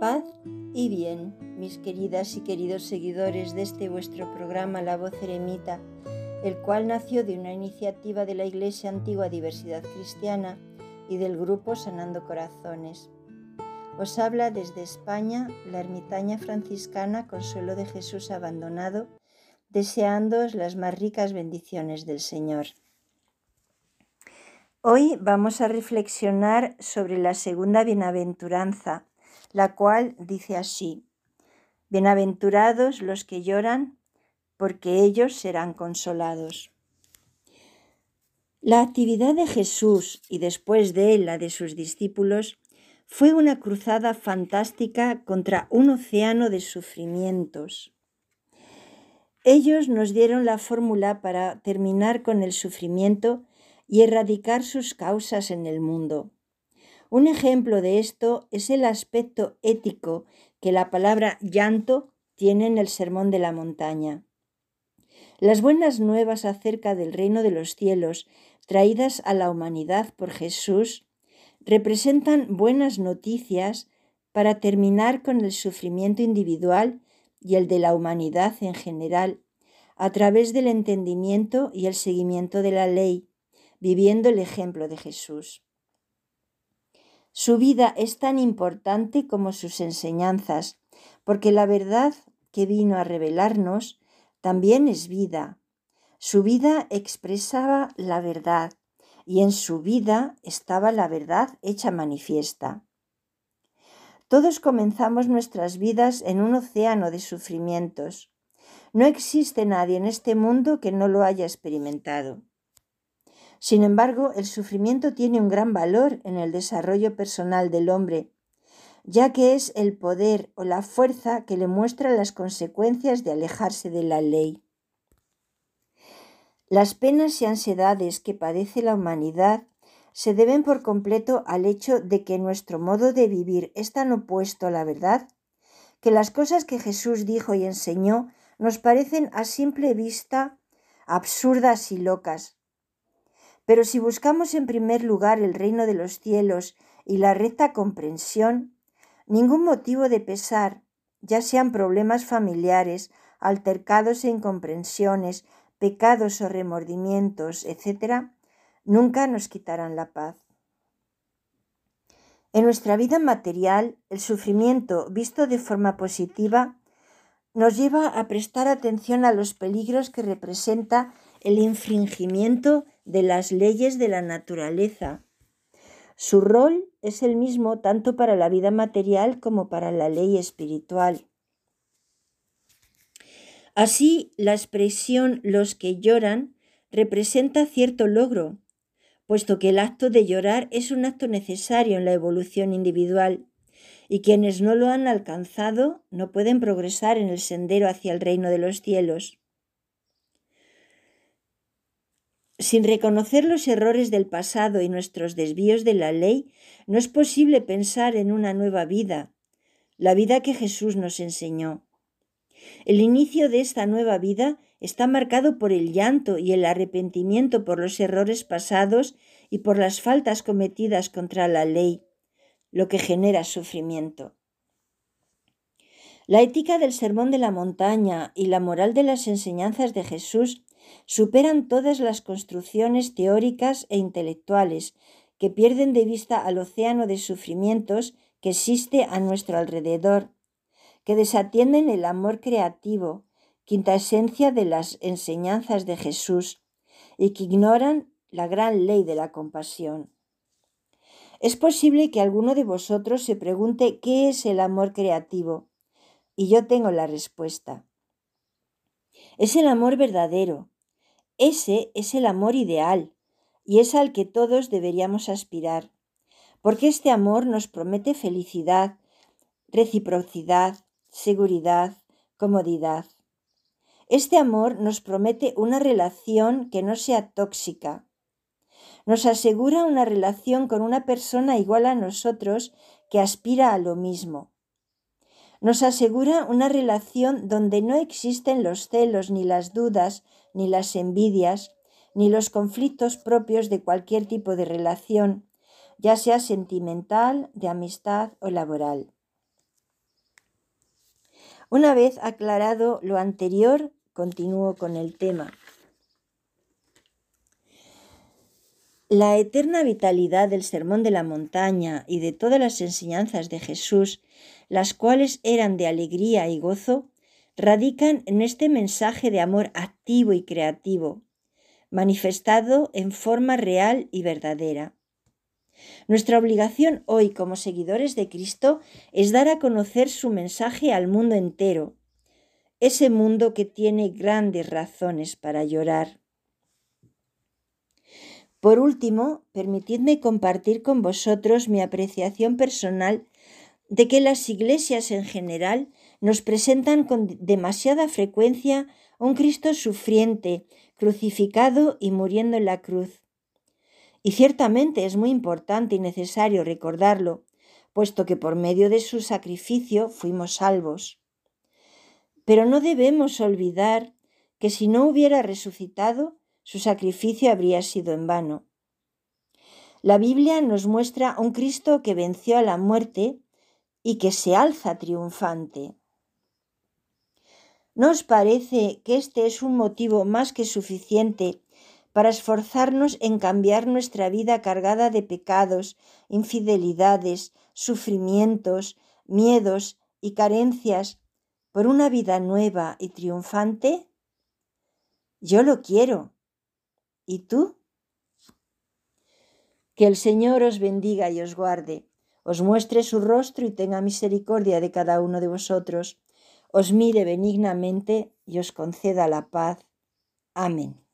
Paz y bien, mis queridas y queridos seguidores de este vuestro programa La Voz Eremita, el cual nació de una iniciativa de la Iglesia Antigua Diversidad Cristiana y del grupo Sanando Corazones. Os habla desde España la ermitaña franciscana Consuelo de Jesús Abandonado, deseándoos las más ricas bendiciones del Señor. Hoy vamos a reflexionar sobre la segunda bienaventuranza, la cual dice así, Bienaventurados los que lloran, porque ellos serán consolados. La actividad de Jesús y después de él la de sus discípulos fue una cruzada fantástica contra un océano de sufrimientos. Ellos nos dieron la fórmula para terminar con el sufrimiento y erradicar sus causas en el mundo. Un ejemplo de esto es el aspecto ético que la palabra llanto tiene en el Sermón de la Montaña. Las buenas nuevas acerca del reino de los cielos traídas a la humanidad por Jesús representan buenas noticias para terminar con el sufrimiento individual y el de la humanidad en general, a través del entendimiento y el seguimiento de la ley, viviendo el ejemplo de Jesús. Su vida es tan importante como sus enseñanzas, porque la verdad que vino a revelarnos también es vida. Su vida expresaba la verdad y en su vida estaba la verdad hecha manifiesta. Todos comenzamos nuestras vidas en un océano de sufrimientos. No existe nadie en este mundo que no lo haya experimentado. Sin embargo, el sufrimiento tiene un gran valor en el desarrollo personal del hombre, ya que es el poder o la fuerza que le muestra las consecuencias de alejarse de la ley. Las penas y ansiedades que padece la humanidad se deben por completo al hecho de que nuestro modo de vivir es tan opuesto a la verdad, que las cosas que Jesús dijo y enseñó nos parecen a simple vista absurdas y locas, pero si buscamos en primer lugar el reino de los cielos y la recta comprensión, ningún motivo de pesar, ya sean problemas familiares, altercados e incomprensiones, pecados o remordimientos, etc., nunca nos quitarán la paz. En nuestra vida material, el sufrimiento, visto de forma positiva, nos lleva a prestar atención a los peligros que representa el infringimiento de las leyes de la naturaleza. Su rol es el mismo tanto para la vida material como para la ley espiritual. Así, la expresión los que lloran representa cierto logro, puesto que el acto de llorar es un acto necesario en la evolución individual, y quienes no lo han alcanzado no pueden progresar en el sendero hacia el reino de los cielos. Sin reconocer los errores del pasado y nuestros desvíos de la ley, no es posible pensar en una nueva vida, la vida que Jesús nos enseñó. El inicio de esta nueva vida está marcado por el llanto y el arrepentimiento por los errores pasados y por las faltas cometidas contra la ley, lo que genera sufrimiento. La ética del sermón de la montaña y la moral de las enseñanzas de Jesús superan todas las construcciones teóricas e intelectuales que pierden de vista al océano de sufrimientos que existe a nuestro alrededor, que desatienden el amor creativo, quinta esencia de las enseñanzas de Jesús, y que ignoran la gran ley de la compasión. Es posible que alguno de vosotros se pregunte qué es el amor creativo, y yo tengo la respuesta. Es el amor verdadero, ese es el amor ideal y es al que todos deberíamos aspirar, porque este amor nos promete felicidad, reciprocidad, seguridad, comodidad. Este amor nos promete una relación que no sea tóxica. Nos asegura una relación con una persona igual a nosotros que aspira a lo mismo. Nos asegura una relación donde no existen los celos ni las dudas ni las envidias, ni los conflictos propios de cualquier tipo de relación, ya sea sentimental, de amistad o laboral. Una vez aclarado lo anterior, continúo con el tema. La eterna vitalidad del Sermón de la Montaña y de todas las enseñanzas de Jesús, las cuales eran de alegría y gozo, radican en este mensaje de amor activo y creativo, manifestado en forma real y verdadera. Nuestra obligación hoy como seguidores de Cristo es dar a conocer su mensaje al mundo entero, ese mundo que tiene grandes razones para llorar. Por último, permitidme compartir con vosotros mi apreciación personal de que las iglesias en general nos presentan con demasiada frecuencia un Cristo sufriente, crucificado y muriendo en la cruz. Y ciertamente es muy importante y necesario recordarlo, puesto que por medio de su sacrificio fuimos salvos. Pero no debemos olvidar que si no hubiera resucitado, su sacrificio habría sido en vano. La Biblia nos muestra un Cristo que venció a la muerte y que se alza triunfante. ¿No os parece que este es un motivo más que suficiente para esforzarnos en cambiar nuestra vida cargada de pecados, infidelidades, sufrimientos, miedos y carencias por una vida nueva y triunfante? Yo lo quiero. ¿Y tú? Que el Señor os bendiga y os guarde, os muestre su rostro y tenga misericordia de cada uno de vosotros, os mire benignamente y os conceda la paz. Amén.